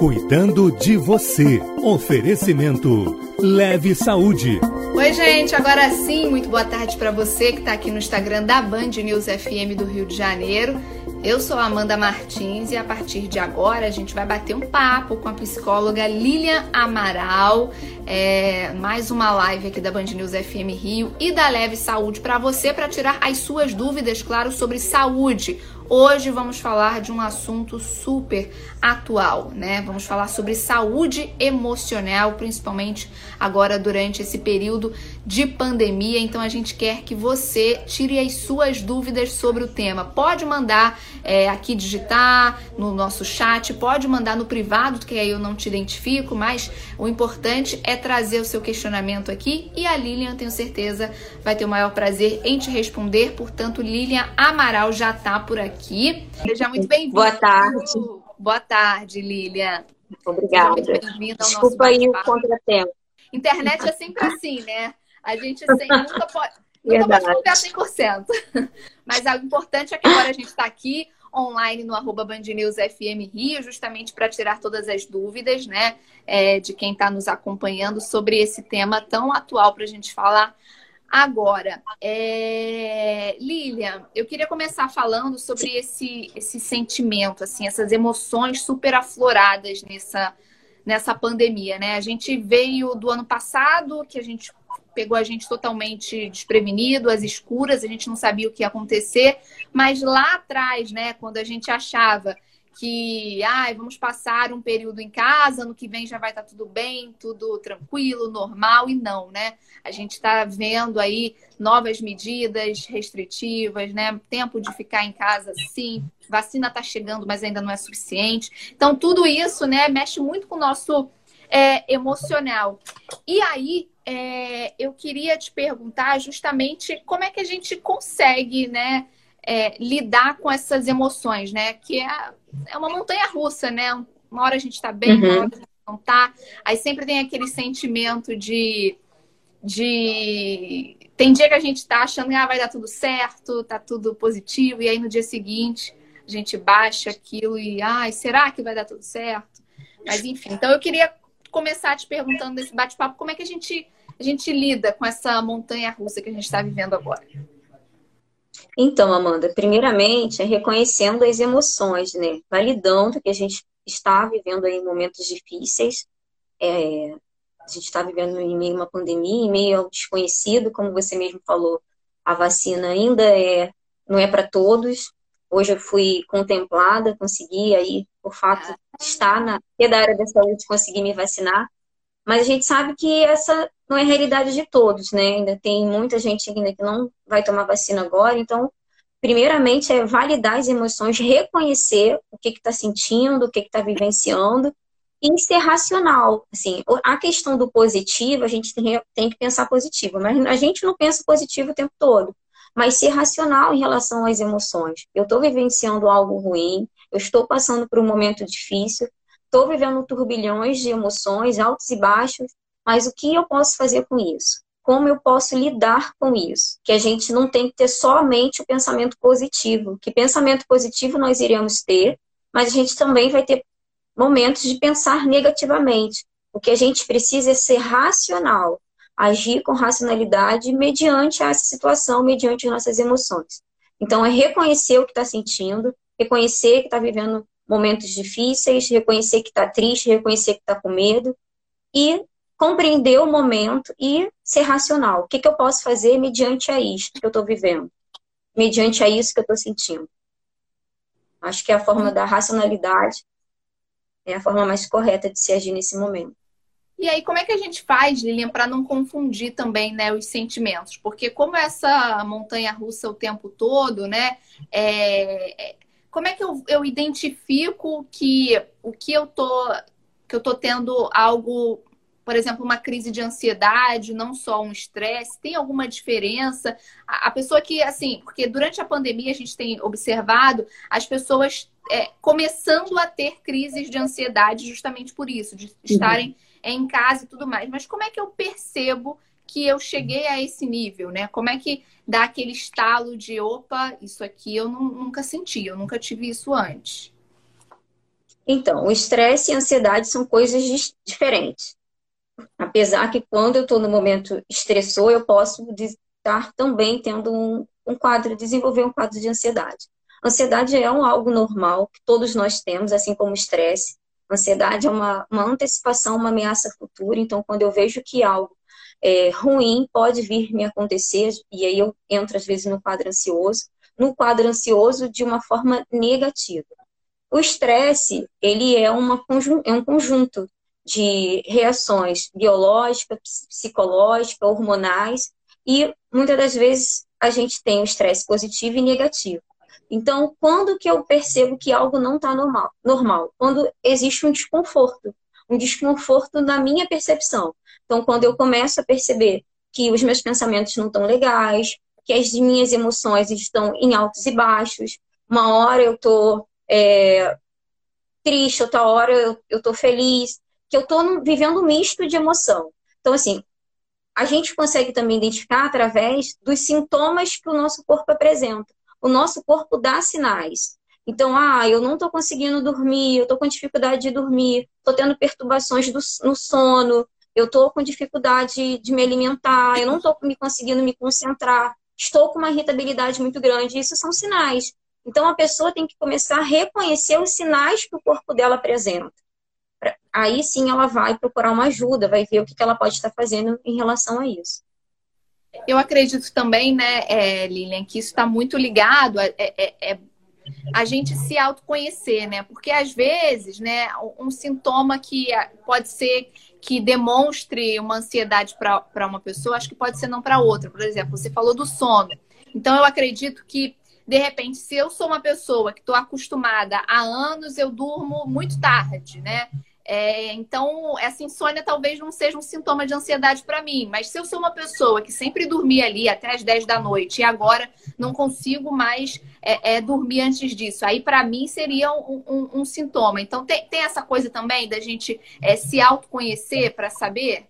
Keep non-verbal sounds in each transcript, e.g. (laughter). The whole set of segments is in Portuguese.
Cuidando de você. Oferecimento Leve Saúde. Oi, gente. Agora sim, muito boa tarde para você que está aqui no Instagram da Band News FM do Rio de Janeiro. Eu sou Amanda Martins e a partir de agora a gente vai bater um papo com a psicóloga Lilian Amaral. É, mais uma live aqui da Band News FM Rio e da Leve Saúde para você, para tirar as suas dúvidas, claro, sobre saúde Hoje vamos falar de um assunto super atual, né? Vamos falar sobre saúde emocional, principalmente agora durante esse período de pandemia. Então a gente quer que você tire as suas dúvidas sobre o tema. Pode mandar é, aqui digitar no nosso chat, pode mandar no privado, que aí eu não te identifico, mas o importante é trazer o seu questionamento aqui e a Lilian, tenho certeza, vai ter o maior prazer em te responder. Portanto, Lilian Amaral já tá por aqui. Seja muito bem-vindo. Boa tarde. Boa tarde, Lilian. Obrigada. Desculpa aí o contratempo. Internet é sempre assim, né? A gente sem, nunca pode, (laughs) nunca pode confiar 100%. (laughs) Mas o importante é que agora a gente está aqui online no arroba Band News FM Rio, justamente para tirar todas as dúvidas, né, é, de quem está nos acompanhando sobre esse tema tão atual para a gente falar Agora, é... Lilian, eu queria começar falando sobre esse, esse sentimento, assim, essas emoções super afloradas nessa, nessa pandemia, né? A gente veio do ano passado, que a gente pegou a gente totalmente desprevenido, às escuras, a gente não sabia o que ia acontecer, mas lá atrás, né, quando a gente achava que ai, vamos passar um período em casa, no que vem já vai estar tá tudo bem, tudo tranquilo, normal, e não, né? A gente está vendo aí novas medidas restritivas, né? Tempo de ficar em casa, sim. Vacina está chegando, mas ainda não é suficiente. Então, tudo isso, né, mexe muito com o nosso é, emocional. E aí, é, eu queria te perguntar justamente como é que a gente consegue, né? É, lidar com essas emoções, né? Que é, é uma montanha russa, né? Uma hora a gente tá bem, uhum. uma hora a gente não tá. Aí sempre tem aquele sentimento de. de... Tem dia que a gente tá achando que ah, vai dar tudo certo, tá tudo positivo, e aí no dia seguinte a gente baixa aquilo e, ai, será que vai dar tudo certo? Mas enfim, então eu queria começar te perguntando nesse bate-papo como é que a gente, a gente lida com essa montanha russa que a gente está vivendo agora. Então, Amanda, primeiramente é reconhecendo as emoções, né? Validando que a gente está vivendo aí momentos difíceis. É, a gente está vivendo em meio a uma pandemia, em meio ao desconhecido, como você mesmo falou, a vacina ainda é, não é para todos. Hoje eu fui contemplada, consegui aí, por fato de estar na área da saúde, conseguir me vacinar. Mas a gente sabe que essa não é realidade de todos, né? Ainda tem muita gente ainda que não vai tomar vacina agora. Então, primeiramente, é validar as emoções, reconhecer o que está sentindo, o que está vivenciando e ser racional. Assim, a questão do positivo, a gente tem que pensar positivo, mas a gente não pensa positivo o tempo todo. Mas ser racional em relação às emoções. Eu estou vivenciando algo ruim, eu estou passando por um momento difícil, estou vivendo turbilhões de emoções, altos e baixos, mas o que eu posso fazer com isso? Como eu posso lidar com isso? Que a gente não tem que ter somente o pensamento positivo. Que pensamento positivo nós iremos ter, mas a gente também vai ter momentos de pensar negativamente. O que a gente precisa é ser racional, agir com racionalidade mediante essa situação, mediante nossas emoções. Então, é reconhecer o que está sentindo, reconhecer que está vivendo momentos difíceis, reconhecer que está triste, reconhecer que está com medo e compreender o momento e ser racional. O que, que eu posso fazer mediante a isto que eu estou vivendo? Mediante a isso que eu estou sentindo. Acho que é a forma da racionalidade é a forma mais correta de se agir nesse momento. E aí, como é que a gente faz, Lilian, para não confundir também né, os sentimentos? Porque como essa montanha russa o tempo todo, né? É... Como é que eu, eu identifico que o que eu tô que eu tô tendo algo por exemplo, uma crise de ansiedade, não só um estresse? Tem alguma diferença? A, pessoa que, assim, porque durante a pandemia a gente tem observado as pessoas é, começando a ter crises de ansiedade justamente por isso, de estarem uhum. em casa e tudo mais. Mas como é que eu percebo que eu cheguei a esse nível, né? Como é que dá aquele estalo de opa, isso aqui eu não, nunca senti, eu nunca tive isso antes? Então, o estresse e a ansiedade são coisas diferentes. Apesar que quando eu estou no momento estressor, eu posso estar também tendo um, um quadro, desenvolver um quadro de ansiedade. Ansiedade é um algo normal que todos nós temos, assim como estresse. Ansiedade é uma, uma antecipação, uma ameaça futura. Então, quando eu vejo que algo é, ruim pode vir me acontecer, e aí eu entro às vezes no quadro ansioso, no quadro ansioso de uma forma negativa. O estresse, ele é, uma, é um conjunto de reações biológicas, psicológicas, hormonais, e muitas das vezes a gente tem o estresse positivo e negativo. Então, quando que eu percebo que algo não está normal? Normal, quando existe um desconforto, um desconforto na minha percepção. Então, quando eu começo a perceber que os meus pensamentos não estão legais, que as minhas emoções estão em altos e baixos, uma hora eu estou é, triste, outra hora eu estou feliz, que eu estou vivendo um misto de emoção. Então, assim, a gente consegue também identificar através dos sintomas que o nosso corpo apresenta. O nosso corpo dá sinais. Então, ah, eu não estou conseguindo dormir, eu estou com dificuldade de dormir, estou tendo perturbações do, no sono, eu estou com dificuldade de me alimentar, eu não estou me conseguindo me concentrar, estou com uma irritabilidade muito grande. Isso são sinais. Então a pessoa tem que começar a reconhecer os sinais que o corpo dela apresenta. Aí sim ela vai procurar uma ajuda, vai ver o que ela pode estar fazendo em relação a isso. Eu acredito também, né, é, Lilian, que isso está muito ligado a, é, é, é, a gente se autoconhecer, né? Porque às vezes, né, um sintoma que pode ser que demonstre uma ansiedade para uma pessoa, acho que pode ser não para outra. Por exemplo, você falou do sono. Então, eu acredito que, de repente, se eu sou uma pessoa que estou acostumada há anos, eu durmo muito tarde, né? É, então, essa insônia talvez não seja um sintoma de ansiedade para mim, mas se eu sou uma pessoa que sempre dormia ali até as 10 da noite e agora não consigo mais é, é, dormir antes disso, aí para mim seria um, um, um, sintoma. Então, tem, tem essa coisa também da gente é, se autoconhecer para saber?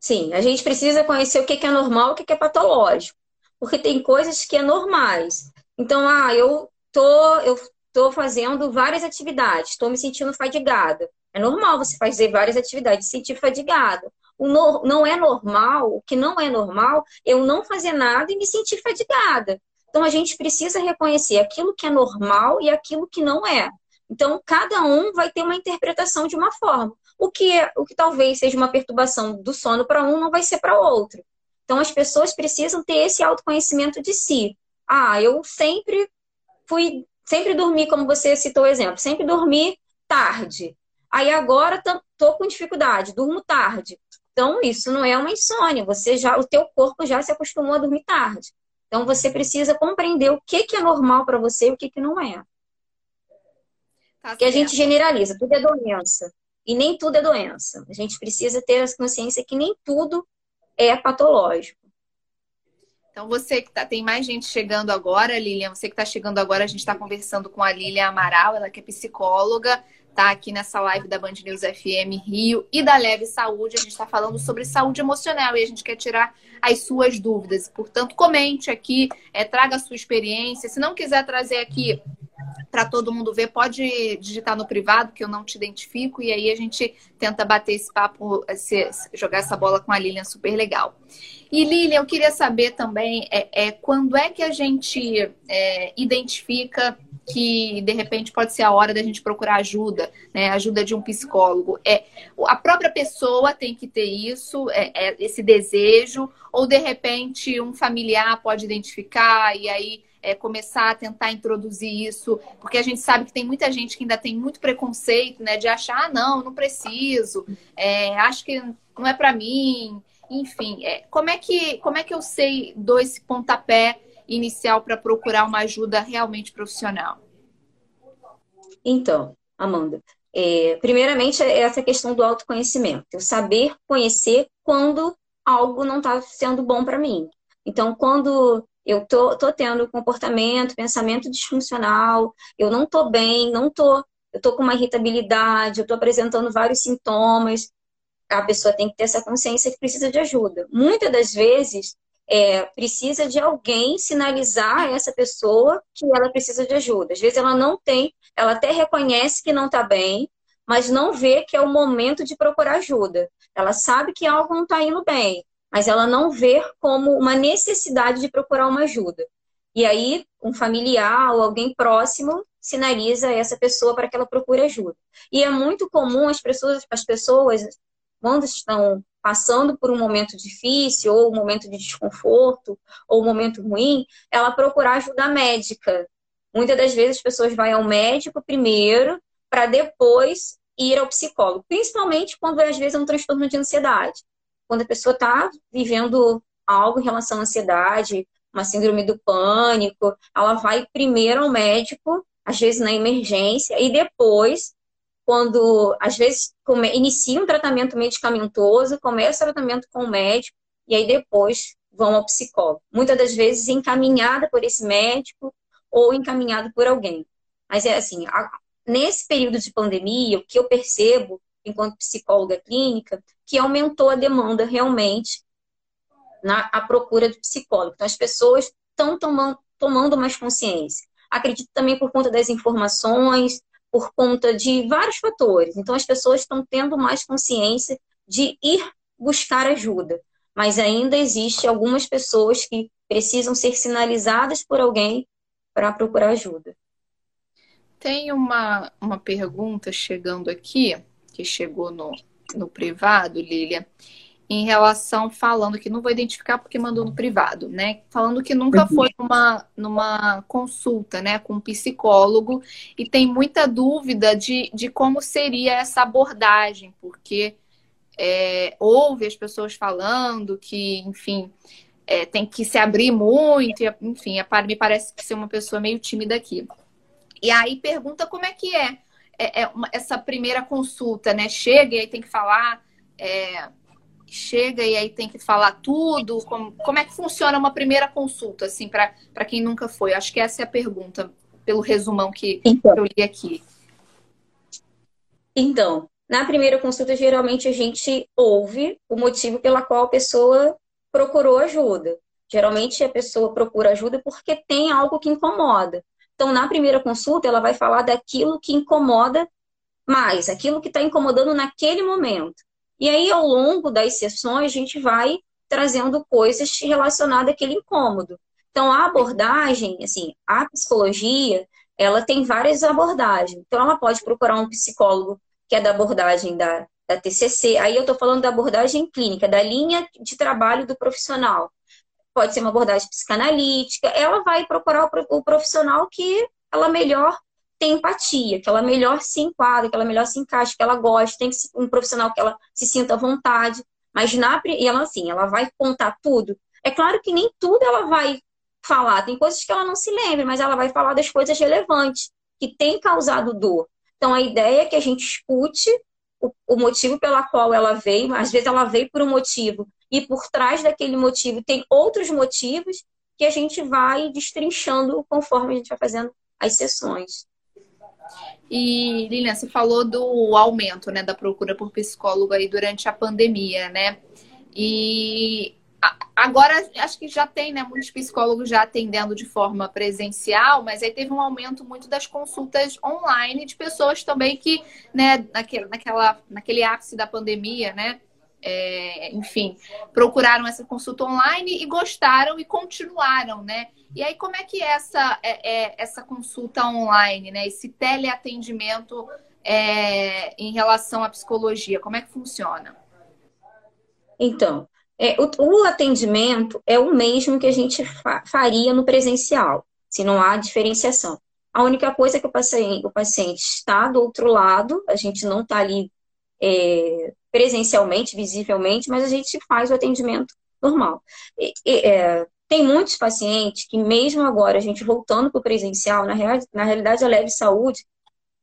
Sim, a gente precisa conhecer o que é normal e o que é patológico, porque tem coisas que é normais. Então, ah, eu tô, eu estou fazendo várias atividades, estou me sentindo fadigada. É normal você fazer várias atividades e sentir fadigada. O no, não é normal, o que não é normal, eu não fazer nada e me sentir fadigada. Então a gente precisa reconhecer aquilo que é normal e aquilo que não é. Então cada um vai ter uma interpretação de uma forma. O que é, o que talvez seja uma perturbação do sono para um não vai ser para outro. Então as pessoas precisam ter esse autoconhecimento de si. Ah, eu sempre fui Sempre dormi, como você citou o exemplo, sempre dormi tarde. Aí agora tô com dificuldade, durmo tarde. Então, isso não é uma insônia. Você já, o teu corpo já se acostumou a dormir tarde. Então, você precisa compreender o que, que é normal para você e o que, que não é. Tá Porque a gente generaliza, tudo é doença. E nem tudo é doença. A gente precisa ter a consciência que nem tudo é patológico. Então, você que tá, tem mais gente chegando agora, Lilian, você que está chegando agora, a gente está conversando com a Lilian Amaral, ela que é psicóloga, tá aqui nessa live da Band News FM Rio e da Leve Saúde. A gente está falando sobre saúde emocional e a gente quer tirar as suas dúvidas. Portanto, comente aqui, é, traga a sua experiência. Se não quiser trazer aqui para todo mundo ver, pode digitar no privado, que eu não te identifico, e aí a gente tenta bater esse papo, esse, jogar essa bola com a Lilian super legal. E Lilian, eu queria saber também é, é quando é que a gente é, identifica que de repente pode ser a hora da gente procurar ajuda, né? Ajuda de um psicólogo. É a própria pessoa tem que ter isso, é, é, esse desejo, ou de repente um familiar pode identificar e aí é, começar a tentar introduzir isso, porque a gente sabe que tem muita gente que ainda tem muito preconceito, né? De achar, ah, não, não preciso, é, acho que não é para mim. Enfim, é, como, é que, como é que eu sei dou esse pontapé inicial para procurar uma ajuda realmente profissional? Então, Amanda, é, primeiramente é essa questão do autoconhecimento, eu saber conhecer quando algo não está sendo bom para mim. Então, quando eu tô, tô tendo comportamento, pensamento disfuncional, eu não tô bem, não tô, eu tô com uma irritabilidade, eu tô apresentando vários sintomas, a pessoa tem que ter essa consciência que precisa de ajuda. Muitas das vezes, é, precisa de alguém sinalizar a essa pessoa que ela precisa de ajuda. Às vezes ela não tem, ela até reconhece que não está bem, mas não vê que é o momento de procurar ajuda. Ela sabe que algo não está indo bem, mas ela não vê como uma necessidade de procurar uma ajuda. E aí, um familiar ou alguém próximo sinaliza essa pessoa para que ela procure ajuda. E é muito comum as pessoas, as pessoas quando estão passando por um momento difícil, ou um momento de desconforto, ou um momento ruim, ela procurar ajuda médica. Muitas das vezes as pessoas vão ao médico primeiro, para depois ir ao psicólogo. Principalmente quando às vezes é um transtorno de ansiedade. Quando a pessoa está vivendo algo em relação à ansiedade, uma síndrome do pânico, ela vai primeiro ao médico, às vezes na emergência, e depois quando às vezes inicia um tratamento medicamentoso, começa o tratamento com o médico e aí depois vão ao psicólogo. Muitas das vezes encaminhada por esse médico ou encaminhado por alguém. Mas é assim, a, nesse período de pandemia, o que eu percebo enquanto psicóloga clínica, que aumentou a demanda realmente na a procura de psicólogo. Então as pessoas estão tomando, tomando mais consciência. Acredito também por conta das informações, por conta de vários fatores. Então, as pessoas estão tendo mais consciência de ir buscar ajuda. Mas ainda existe algumas pessoas que precisam ser sinalizadas por alguém para procurar ajuda. Tem uma, uma pergunta chegando aqui, que chegou no, no privado, Lília em relação falando que não vou identificar porque mandou no privado, né? Falando que nunca foi numa, numa consulta, né, com um psicólogo e tem muita dúvida de, de como seria essa abordagem, porque é, ouve as pessoas falando que, enfim, é, tem que se abrir muito, e, enfim, me parece que ser uma pessoa meio tímida aqui. E aí pergunta como é que é, é, é uma, essa primeira consulta, né? Chega e aí tem que falar. É, chega e aí tem que falar tudo? Como, como é que funciona uma primeira consulta, assim, para quem nunca foi? Acho que essa é a pergunta, pelo resumão que, então, eu li aqui. Então, na primeira consulta, geralmente a gente ouve o motivo pela qual a pessoa procurou ajuda. Geralmente a pessoa procura ajuda porque tem algo que incomoda. Então, na primeira consulta, ela vai falar daquilo que incomoda mais, aquilo que está incomodando naquele momento. E aí, ao longo das sessões, a gente vai trazendo coisas relacionadas àquele incômodo. Então, a abordagem, assim, a psicologia, ela tem várias abordagens. Então, ela pode procurar um psicólogo que é da abordagem da, da TCC. Aí eu estou falando da abordagem clínica, da linha de trabalho do profissional. Pode ser uma abordagem psicanalítica. Ela vai procurar o profissional que ela melhor tem empatia, que ela melhor se enquadra, que ela melhor se encaixa, que ela goste, tem um profissional que ela se sinta à vontade. Mas na, e ela assim, ela vai contar tudo. É claro que nem tudo ela vai falar, tem coisas que ela não se lembra, mas ela vai falar das coisas relevantes que tem causado dor. Então a ideia é que a gente escute o, o motivo pela qual ela veio, às vezes ela veio por um motivo e por trás daquele motivo tem outros motivos que a gente vai destrinchando conforme a gente vai fazendo as sessões. E, Lilian, você falou do aumento né, da procura por psicólogo aí durante a pandemia, né? E agora acho que já tem, né? Muitos psicólogos já atendendo de forma presencial, mas aí teve um aumento muito das consultas online de pessoas também que, né, naquele, naquela, naquele ápice da pandemia, né? É, enfim, procuraram essa consulta online e gostaram e continuaram, né? E aí, como é que é essa, é, é essa consulta online, né? Esse teleatendimento é, em relação à psicologia, como é que funciona? Então, é, o, o, atendimento é o mesmo que a gente fa faria no presencial, se não há diferenciação. A única coisa é que o paciente, o paciente está do outro lado, a gente não está ali é, presencialmente, visivelmente, mas a gente faz o atendimento normal. E, é, tem muitos pacientes que, mesmo agora, a gente voltando para o presencial, na, real, na realidade, a Leve Saúde,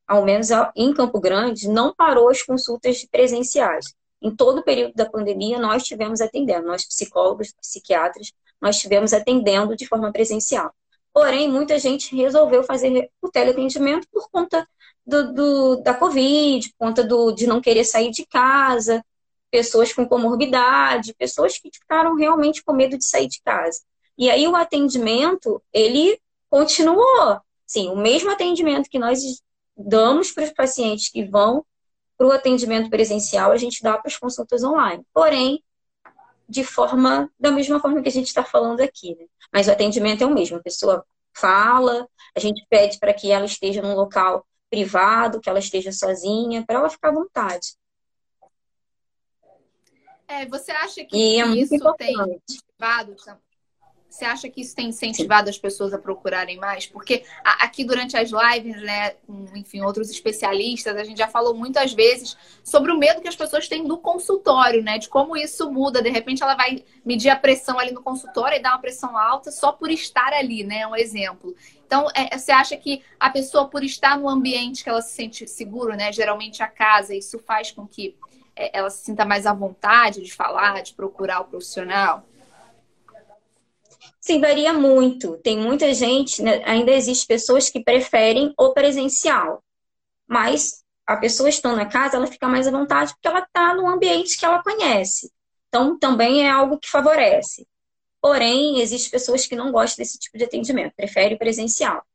ao menos em Campo Grande, não parou as consultas presenciais. Em todo o período da pandemia, nós tivemos atendendo, nós psicólogos, psiquiatras, nós estivemos atendendo de forma presencial. Porém, muita gente resolveu fazer o teleatendimento por conta do, do, da Covid, por conta do, de não querer sair de casa. pessoas com comorbidade, pessoas que ficaram realmente com medo de sair de casa. E aí o atendimento, ele continuou. Sim, o mesmo atendimento que nós damos para os pacientes que vão para o atendimento presencial, a gente dá para as consultas online. Porém, de forma, da mesma forma que a gente está falando aqui, né? Mas o atendimento é o mesmo, a pessoa fala, a gente pede para que ela esteja num local privado, que ela esteja sozinha, para ela ficar à vontade. É, você acha que, e é isso tem motivado você acha que isso tem incentivado as pessoas a procurarem mais? Porque aqui durante as lives, né, com, enfim, outros especialistas, a gente já falou muitas vezes sobre o medo que as pessoas têm do consultório, né? De como isso muda. De repente ela vai medir a pressão ali no consultório e dar uma pressão alta só por estar ali, né? Um exemplo. Então, é, você acha que a pessoa, por estar no ambiente que ela se sente seguro, né? Geralmente a casa, isso faz com que é, ela se sinta mais à vontade de falar, de procurar o profissional? Sim, varia muito. Tem muita gente, né, ainda existe pessoas que preferem o presencial. Mas a pessoa estando na casa, ela fica mais à vontade porque ela está no ambiente que ela conhece. Então, também é algo que favorece. Porém, existem pessoas que não gostam desse tipo de atendimento, preferem presencial.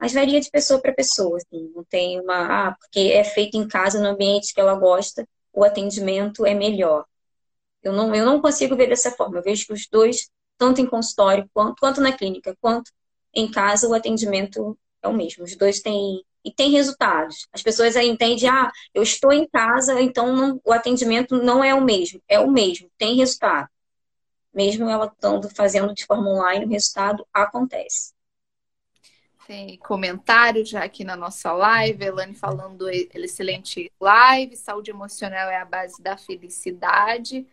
Mas varia de pessoa para pessoa, assim. Não tem uma, ah, porque é feito em casa, no ambiente que ela gosta, o atendimento é melhor. Eu não, eu não consigo ver dessa forma. Eu vejo que os dois tanto em consultório quanto, quanto na clínica, quanto em casa, o atendimento é o mesmo. Os dois têm e tem resultados. As pessoas entendem, ah, eu estou em casa, então não, o atendimento não é o mesmo. É o mesmo, tem resultado. Mesmo ela estando fazendo de forma online, o resultado acontece. Tem comentário já aqui na nossa live, Elane falando excelente live, saúde emocional é a base da felicidade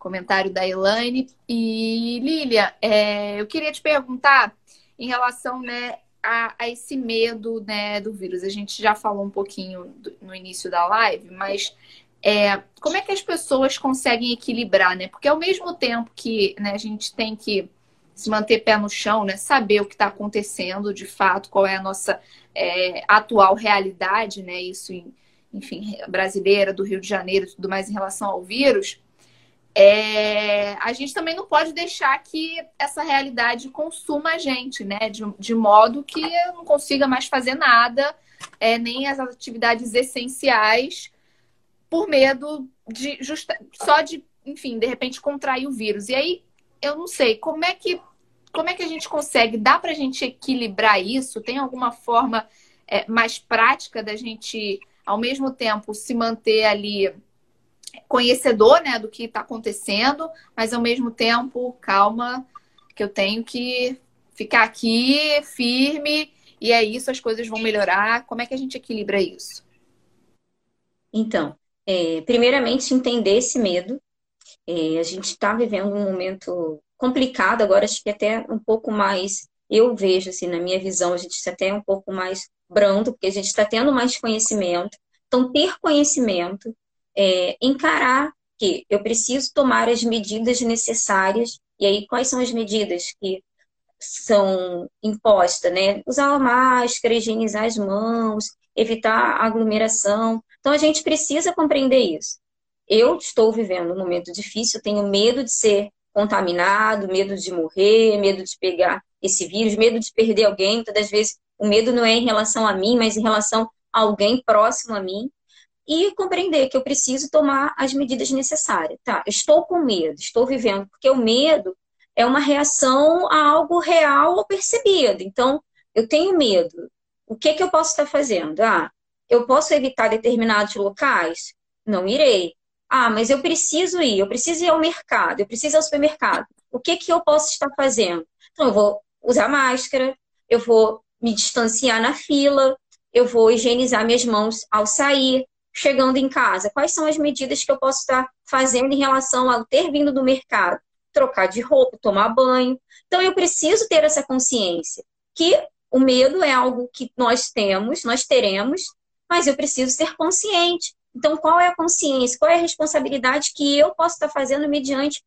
comentário da Elaine. E, Lília, é, eu queria te perguntar em relação né, a, a, esse medo né, do vírus. A gente já falou um pouquinho do, no início da live, mas é, como é que as pessoas conseguem equilibrar, né? Porque ao mesmo tempo que né, a gente tem que se manter pé no chão, né? Saber o que está acontecendo de fato, qual é a nossa é, atual realidade, né? Isso, enfim, brasileira, do Rio de Janeiro e tudo mais em relação ao vírus é, a gente também não pode deixar que essa realidade consuma a gente, né? De, de modo que não consiga mais fazer nada, é, nem as atividades essenciais, por medo de justa, só de, enfim, de repente contrair o vírus. E aí, eu não sei, como é que como é que a gente consegue? Dá para a gente equilibrar isso? Tem alguma forma é, mais prática da gente, ao mesmo tempo, se manter ali conhecedor né, do que está acontecendo, mas ao mesmo tempo, calma, que eu tenho que ficar aqui firme e é isso, as coisas vão melhorar. Como é que a gente equilibra isso? Então, é, primeiramente, entender esse medo. É, a gente está vivendo um momento complicado agora, acho que até um pouco mais, eu vejo, assim, na minha visão, a gente está até um pouco mais brando, porque a gente está tendo mais conhecimento. Então, ter conhecimento, é, encarar que eu preciso tomar as medidas necessárias. E aí, quais são as medidas que são impostas, né? Usar máscara, higienizar as mãos, evitar aglomeração. Então, a gente precisa compreender isso. Eu estou vivendo um momento difícil, tenho medo de ser contaminado, medo de morrer, medo de pegar esse vírus, medo de perder alguém. Muitas das vezes, o medo não é em relação a mim, mas em relação a alguém próximo a mim e compreender que eu preciso tomar as medidas necessárias. Tá, estou com medo, estou vivendo, porque o medo é uma reação a algo real ou percebido. Então, eu tenho medo. O que, que eu posso estar fazendo? Ah, eu posso evitar determinados locais? Não irei. Ah, mas eu preciso ir, eu preciso ir ao mercado, eu preciso ir ao supermercado. O que, que eu posso estar fazendo? Então, eu vou usar máscara, eu vou me distanciar na fila, eu vou higienizar minhas mãos ao sair, chegando em casa? Quais são as medidas que eu posso estar fazendo em relação ao ter vindo do mercado? Trocar de roupa, tomar banho. Então, eu preciso ter essa consciência que o medo é algo que nós temos, nós teremos, mas eu preciso ser consciente. Então, qual é a consciência? Qual é a responsabilidade que eu posso estar fazendo mediante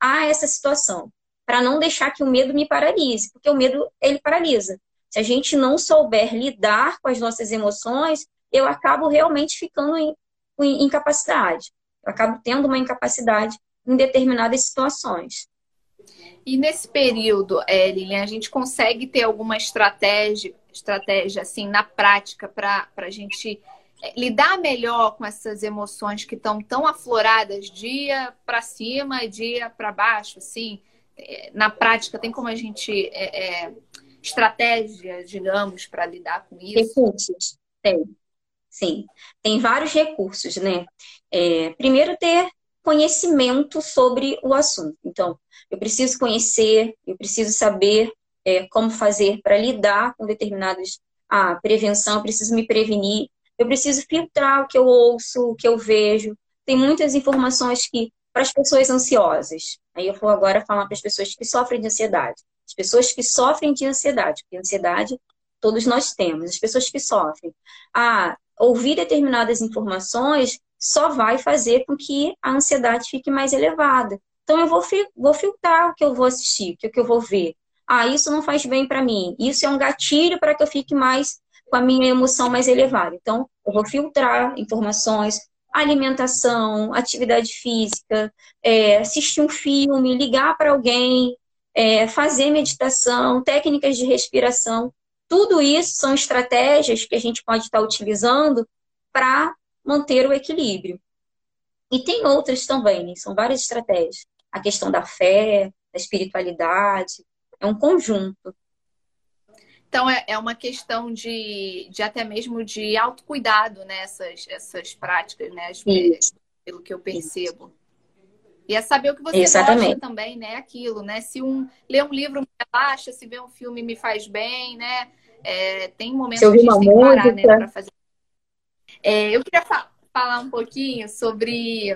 a essa situação? Para não deixar que o medo me paralise, porque o medo, ele paralisa. Se a gente não souber lidar com as nossas emoções, eu acabo realmente ficando em, em incapacidade. Eu acabo tendo uma incapacidade em determinadas situações. E nesse período, é, Lilian, a gente consegue ter alguma estratégia, estratégia assim, na prática, para a gente é, lidar melhor com essas emoções que estão tão afloradas dia para cima e dia para baixo, assim? É, na prática, tem como a gente. É, é, estratégia, digamos, para lidar com isso? Recursos, tem. Sim, tem vários recursos, né? É, primeiro, ter conhecimento sobre o assunto. Então, eu preciso conhecer, eu preciso saber é, como fazer para lidar com determinados. A ah, prevenção, eu preciso me prevenir, eu preciso filtrar o que eu ouço, o que eu vejo. Tem muitas informações que, para as pessoas ansiosas, aí eu vou agora falar para as pessoas que sofrem de ansiedade. As pessoas que sofrem de ansiedade, porque ansiedade todos nós temos, as pessoas que sofrem. Ah, ouvir determinadas informações só vai fazer com que a ansiedade fique mais elevada. Então, eu vou, vou filtrar o que eu vou assistir, o que eu vou ver. Ah, isso não faz bem para mim. Isso é um gatilho para que eu fique mais com a minha emoção mais elevada. Então, eu vou filtrar informações, alimentação, atividade física, é, assistir um filme, ligar para alguém, é, fazer meditação, técnicas de respiração. Tudo isso são estratégias que a gente pode estar utilizando para manter o equilíbrio. E tem outras também, né? são várias estratégias a questão da fé, da espiritualidade, é um conjunto. Então é, é uma questão de, de até mesmo de autocuidado, né? Essas, práticas, né? Isso. Pelo que eu percebo. E é saber o que você Exatamente. gosta também, né? Aquilo, né? Se um ler um livro me relaxa, se ver um filme me faz bem, né? É, tem momentos que a gente tem que parar, né? Pra fazer. É, eu queria fa falar um pouquinho sobre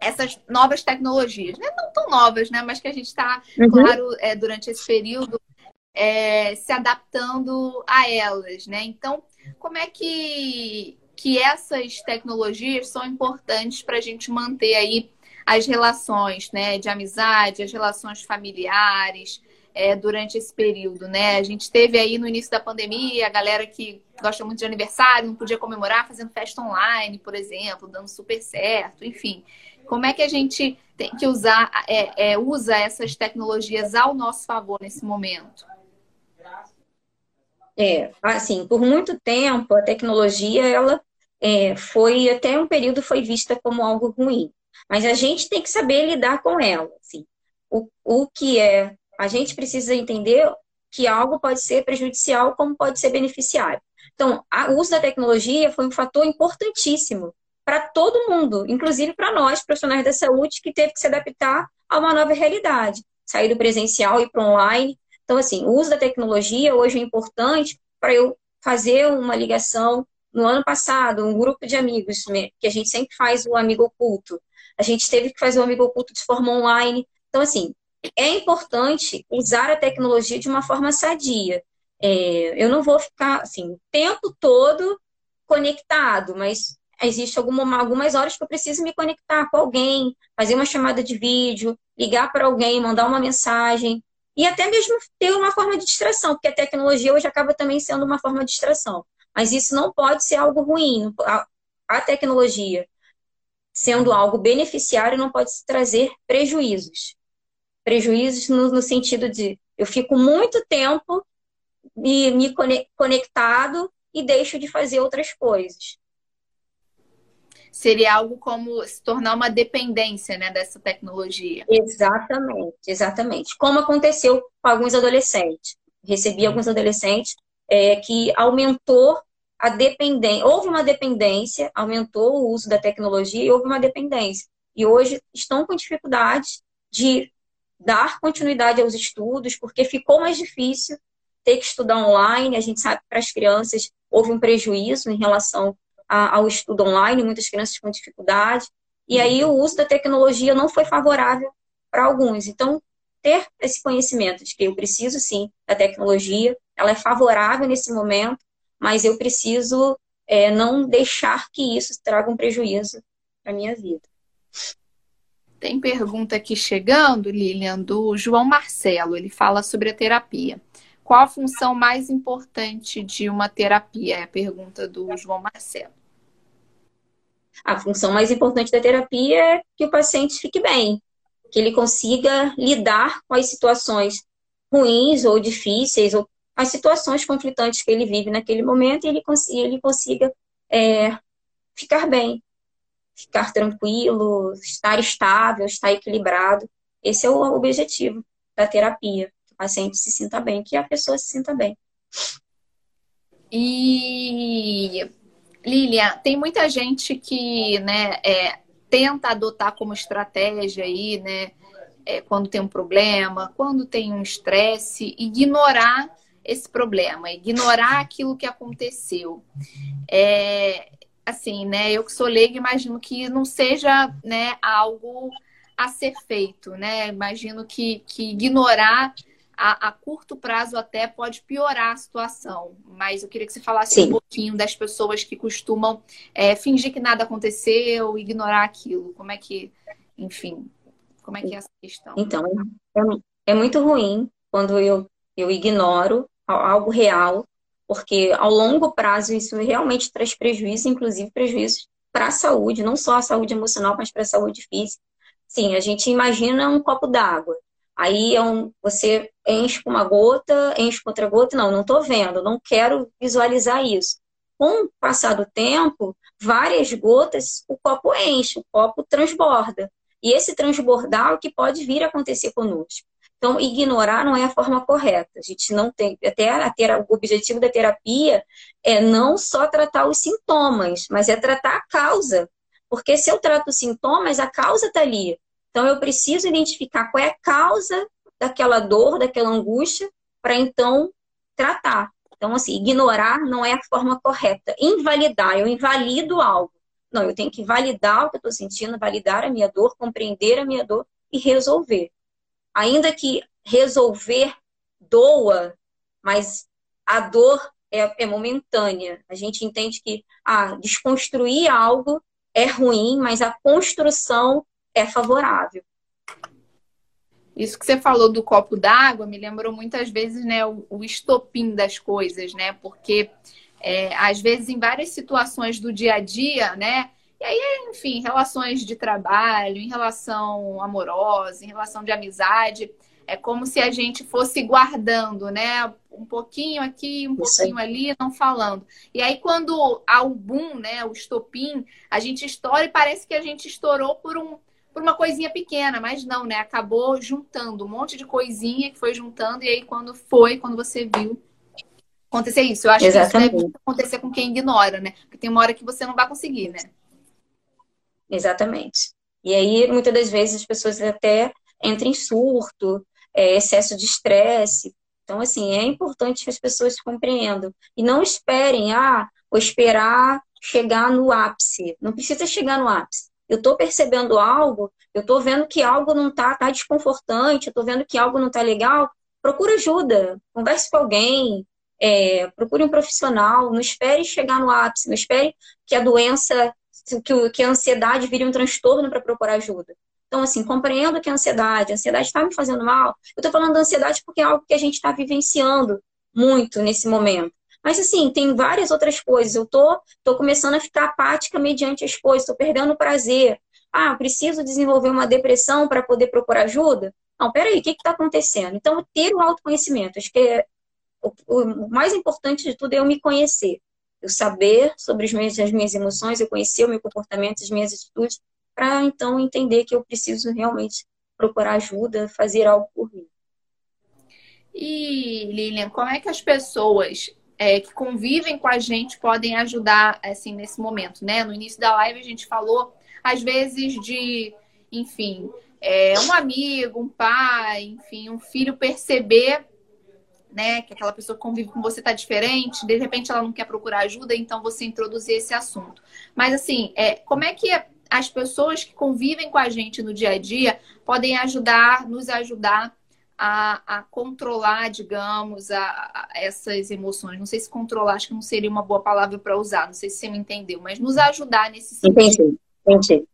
essas novas tecnologias, né? não tão novas, né? mas que a gente está, uhum. claro, é, durante esse período é, se adaptando a elas. Né? Então, como é que, que essas tecnologias são importantes para a gente manter aí as relações né, de amizade, as relações familiares, é, durante esse período, né? A gente teve aí no início da pandemia a galera que gosta muito de aniversário, não podia comemorar fazendo festa online, por exemplo, dando super certo, enfim. Como é que a gente tem que usar, é, é, usa essas tecnologias ao nosso favor nesse momento? É, assim, por muito tempo a tecnologia ela é, foi até um período foi vista como algo ruim, mas a gente tem que saber lidar com ela. Assim. O, o que é a gente precisa entender que algo pode ser prejudicial como pode ser beneficiário. Então, o uso da tecnologia foi um fator importantíssimo para todo mundo, inclusive para nós, profissionais da saúde, que teve que se adaptar a uma nova realidade, sair do presencial e para online. Então, assim, o uso da tecnologia hoje é importante para eu fazer uma ligação. No ano passado, um grupo de amigos, que a gente sempre faz o amigo oculto, a gente teve que fazer o amigo oculto de forma online. Então, assim, é importante usar a tecnologia de uma forma sadia. É, eu não vou ficar assim o tempo todo conectado, mas existe alguma, algumas horas que eu preciso me conectar com alguém, fazer uma chamada de vídeo, ligar para alguém, mandar uma mensagem e até mesmo ter uma forma de distração, porque a tecnologia hoje acaba também sendo uma forma de distração. Mas isso não pode ser algo ruim. A tecnologia, sendo algo beneficiário, não pode trazer prejuízos prejuízos no, no sentido de eu fico muito tempo me, me conectado e deixo de fazer outras coisas. Seria algo como se tornar uma dependência né, dessa tecnologia. Exatamente, exatamente. Como aconteceu com alguns adolescentes. Recebi alguns adolescentes é, que aumentou a dependência, houve uma dependência, aumentou o uso da tecnologia e houve uma dependência. E hoje estão com dificuldades de dar continuidade aos estudos, porque ficou mais difícil ter que estudar online. A gente sabe que para as crianças houve um prejuízo em relação a, ao estudo online, muitas crianças com dificuldade. E aí o uso da tecnologia não foi favorável para alguns. Então, ter esse conhecimento de que eu preciso sim da tecnologia, ela é favorável nesse momento, mas eu preciso é, não deixar que isso traga um prejuízo para minha vida. Tem pergunta aqui chegando, Lilian, do João Marcelo. Ele fala sobre a terapia. Qual a função mais importante de uma terapia? É a pergunta do João Marcelo. a função mais importante da terapia é que o paciente fique bem, que ele consiga lidar com as situações ruins ou difíceis, ou as situações conflitantes que ele vive naquele momento, e ele, consiga, ele consiga é, ficar bem, ficar tranquilo, estar estável, estar equilibrado. Esse é o objetivo da terapia, que o paciente se sinta bem, que a pessoa se sinta bem. E Lilian, tem muita gente que né, é, tenta adotar como estratégia aí, né? É, quando tem um problema, quando tem um estresse, ignorar esse problema, ignorar aquilo que aconteceu. É, assim, né? Eu que sou leiga, imagino que não seja né, algo a ser feito, né? Imagino que, que ignorar a, a, curto prazo até pode piorar a situação. Mas eu queria que você falasse Sim. um pouquinho das pessoas que costumam é, fingir que nada aconteceu, ignorar aquilo. Como é que, enfim, como é que é essa questão? Então, é, é muito ruim quando eu, eu ignoro algo real, porque ao longo prazo isso realmente traz prejuízo, inclusive prejuízos para a saúde, não só a saúde emocional, mas para a saúde física. Sim, a gente imagina um copo d'água. Aí é um, você enche com uma gota, enche com outra gota. Não, não estou vendo, não quero visualizar isso. Com o passar do tempo, várias gotas, o copo enche, o copo transborda. E esse transbordar é o que pode vir a acontecer conosco. Então, ignorar não é a forma correta. A gente não tem. Até a ter, o objetivo da terapia é não só tratar os sintomas, mas é tratar a causa. Porque se eu trato os sintomas, a causa está ali. Então, eu preciso identificar qual é a causa daquela dor, daquela angústia, para então tratar. Então, assim, ignorar não é a forma correta. Invalidar, eu invalido algo. Não, eu tenho que validar o que eu estou sentindo, validar a minha dor, compreender a minha dor e resolver. Ainda que resolver doa, mas a dor é, é momentânea. A gente entende que ah, desconstruir algo é ruim, mas a construção é favorável. Isso que você falou do copo d'água me lembrou muitas vezes né, o, o estopim das coisas, né? Porque é, às vezes em várias situações do dia a dia, né? E aí, enfim, relações de trabalho, em relação amorosa, em relação de amizade, é como se a gente fosse guardando, né? Um pouquinho aqui, um pouquinho ali, não falando. E aí, quando há o boom, né? O estopim, a gente estoura e parece que a gente estourou por um, por uma coisinha pequena, mas não, né? Acabou juntando um monte de coisinha que foi juntando, e aí quando foi, quando você viu acontecer isso. Eu acho Exatamente. que isso deve acontecer com quem ignora, né? Porque tem uma hora que você não vai conseguir, né? Exatamente. E aí, muitas das vezes, as pessoas até entram em surto, é, excesso de estresse. Então, assim, é importante que as pessoas compreendam. E não esperem, ah, vou esperar chegar no ápice. Não precisa chegar no ápice eu estou percebendo algo, eu estou vendo que algo não está tá desconfortante, eu estou vendo que algo não está legal, procura ajuda, converse com alguém, é, procure um profissional, não espere chegar no ápice, não espere que a doença, que, que a ansiedade vire um transtorno para procurar ajuda. Então, assim, compreendo que a ansiedade, a ansiedade está me fazendo mal. Eu estou falando da ansiedade porque é algo que a gente está vivenciando muito nesse momento. Mas assim, tem várias outras coisas. Eu tô, tô começando a ficar apática mediante as coisas, estou perdendo o prazer. Ah, preciso desenvolver uma depressão para poder procurar ajuda? Não, peraí, o que está acontecendo? Então, ter o autoconhecimento. Acho que é, o, o, mais importante de tudo é eu me conhecer. Eu saber sobre as minhas, as minhas emoções, eu conhecer o meu comportamento, as minhas atitudes, para então entender que eu preciso realmente procurar ajuda, fazer algo por mim. E, Lilian, como é que as pessoas é, que convivem com a gente podem ajudar assim nesse momento, né? No início da live a gente falou às vezes de, enfim, é, um amigo, um pai, enfim, um filho perceber, né, que aquela pessoa que convive com você está diferente, de repente ela não quer procurar ajuda, então você introduzir esse assunto. Mas assim, é, como é que as pessoas que convivem com a gente no dia a dia podem ajudar, nos ajudar a, a controlar, digamos, a, a, essas emoções. Não sei se controlar, acho que não seria uma boa palavra para usar, não sei se você me entendeu, mas nos ajudar nesse sentido. Entendi, entendi.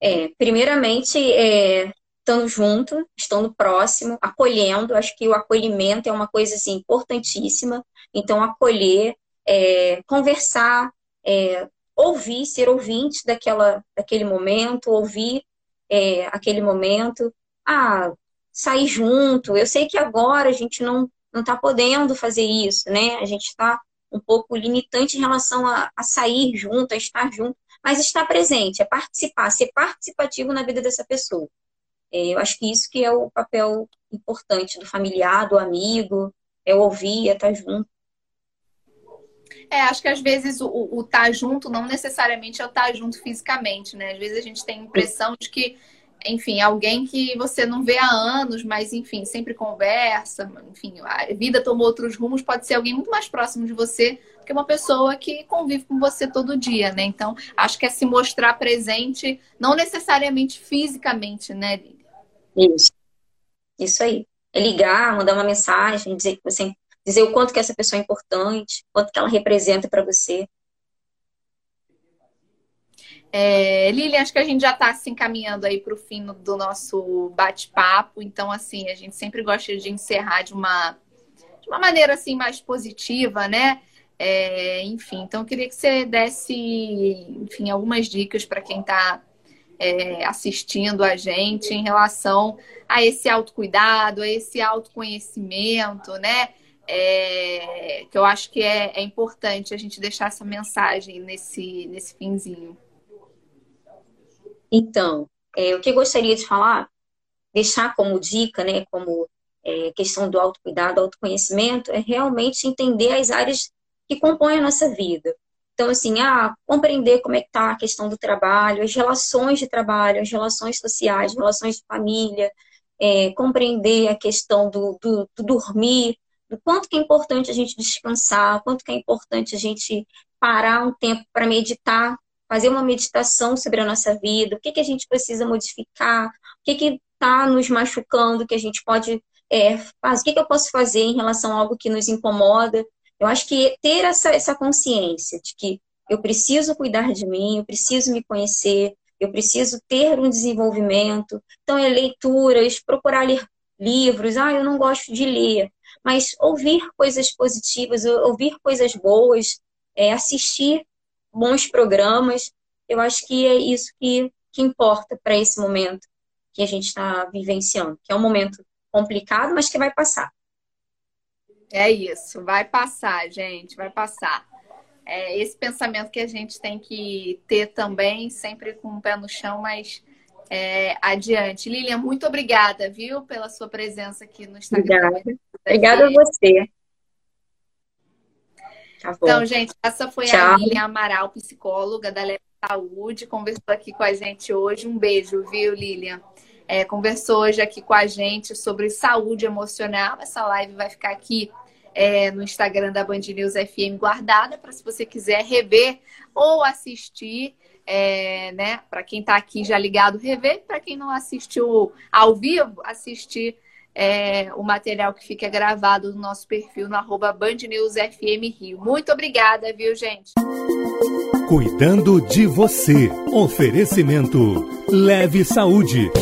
É, primeiramente, é, estando junto, estando próximo, acolhendo, acho que o acolhimento é uma coisa assim, importantíssima. Então, acolher, é, conversar, é, ouvir, ser ouvinte daquela, daquele momento, ouvir é, aquele momento. Ah, sair junto. Eu sei que agora a gente não não está podendo fazer isso, né? A gente está um pouco limitante em relação a, a sair junto, a estar junto, mas estar presente, é participar, ser participativo na vida dessa pessoa. É, eu acho que isso que é o papel importante do familiar, do amigo, é ouvir, é estar junto. É, acho que às vezes o, estar tá junto não necessariamente é o estar tá junto fisicamente, né? Às vezes a gente tem a impressão de que, enfim, alguém que você não vê há anos, mas enfim, sempre conversa, enfim, a vida tomou outros rumos, pode ser alguém muito mais próximo de você do que uma pessoa que convive com você todo dia, né? Então, acho que é se mostrar presente, não necessariamente fisicamente, né? Isso. Isso aí. É ligar, mandar uma mensagem, dizer que você dizer o quanto que essa pessoa é importante, quanto que ela representa para você. É, acho que a gente já está se encaminhando aí para o fim do nosso bate-papo. Então, assim, a gente sempre gosta de encerrar de uma, de uma maneira assim mais positiva, né? É, enfim, então eu queria que você desse, enfim, algumas dicas para quem está é, assistindo a gente em relação a esse autocuidado, a esse autoconhecimento, né? é, que eu acho que é, é, importante a gente deixar essa mensagem nesse, nesse finzinho. Então, é, o que eu gostaria de falar, deixar como dica, né, como é, questão do autocuidado, autoconhecimento, é realmente entender as áreas que compõem a nossa vida. Então, assim, ah, compreender como é que está a questão do trabalho, as relações de trabalho, as relações sociais, relações de família, é, compreender a questão do, do, do dormir, do quanto que é importante a gente descansar, quanto que é importante a gente parar um tempo para meditar, fazer uma meditação sobre a nossa vida, o que, que a gente precisa modificar, o que que está nos machucando, que a gente pode é, fazer, o que, que eu posso fazer em relação a algo que nos incomoda. Eu acho que ter essa, essa consciência de que eu preciso cuidar de mim, eu preciso me conhecer, eu preciso ter um desenvolvimento. Então, é leituras, procurar ler livros. Ah, eu não gosto de ler mas ouvir coisas positivas, ouvir coisas boas, é, assistir bons programas, eu acho que é isso que, que importa para esse momento que a gente está vivenciando, que é um momento complicado, mas que vai passar. É isso, vai passar, gente, vai passar. É esse pensamento que a gente tem que ter também, sempre com o pé no chão, mas é, adiante. Lilian, muito obrigada, viu, pela sua presença aqui no Instagram. Obrigada, obrigada a você. Tá então, gente, essa foi Tchau. a Lilian Amaral, psicóloga da Leve Saúde, conversou aqui com a gente hoje. Um beijo, viu, Lilian? É, conversou hoje aqui com a gente sobre saúde emocional. Essa live vai ficar aqui é, no Instagram da Band News FM guardada para se você quiser rever ou assistir é, né? Para quem está aqui já ligado, rever. Para quem não assistiu ao vivo, assistir é, o material que fica gravado no nosso perfil no arroba Band News FM Rio. Muito obrigada, viu, gente? Cuidando de você. Oferecimento. Leve Saúde.